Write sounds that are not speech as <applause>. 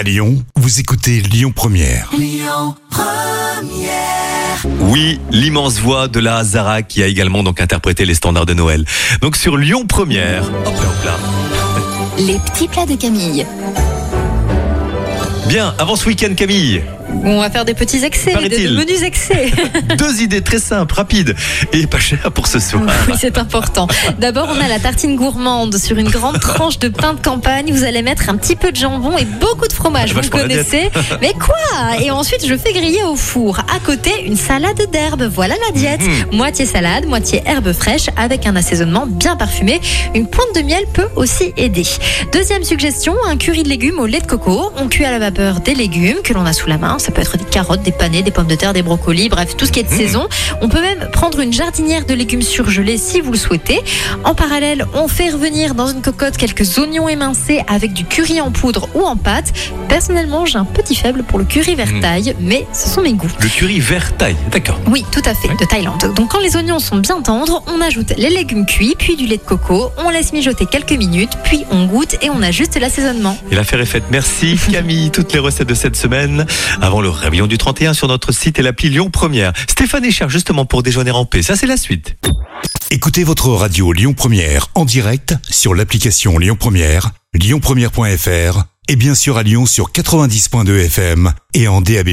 À Lyon, vous écoutez Lyon Première. Oui, l'immense voix de la Zara qui a également donc interprété les standards de Noël. Donc sur Lyon Première. Hop là, hop là. Les petits plats de Camille. Bien, avant ce week-end Camille, On va faire des petits excès, Paraît-il. de menus excès. <laughs> deux idées très simples, rapides et pas chères pour ce soir. oui, c'est important. D'abord, on a la tartine gourmande sur une grande <laughs> tranche de pain de campagne. Vous allez mettre un petit peu de jambon et beaucoup de fromage. Vous le connaissez. <laughs> Mais quoi? Et ensuite, je fais griller au four. À côté, une salade d'herbes. Voilà la diète. Mhm. Moitié salade, moitié herbes fraîches avec un assaisonnement bien parfumé. Une pointe de miel peut aussi aider. Deuxième suggestion, un curry de légumes au lait de coco. On cuit à la vapeur des légumes que l'on a sous la main. Ça peut être des carottes, des panais, des pommes de terre, des brocolis, bref, tout ce qui est de saison. On peut même prendre une jardinière de légumes surgelés si vous le souhaitez. En parallèle, on fait revenir dans une cocotte quelques oignons émincés avec du curry en poudre ou en pâte. Personnellement, j'ai un petit faible pour le curry vert Mm. taille, mais ce sont mes goûts. Le curry vert taille, d'accord. Oui, tout à fait, de Thaïlande. Donc quand les oignons sont bien tendres, on ajoute les légumes cuits, puis du lait de coco, on laisse mijoter quelques minutes, puis on goûte et on ajuste l'assaisonnement. Et l'affaire est faite. Merci <laughs> Camille. Toutes les recettes de cette semaine avant le réveillon du 31 sur notre site et l'appli Lyon Première. Stéphane est cher justement pour déjeuner en paix. Ça c'est la suite. Écoutez votre radio Lyon Première en direct sur l'application Lyon Première, lyonpremière.fr et bien sûr à Lyon sur 90.2 FM et en DAB+.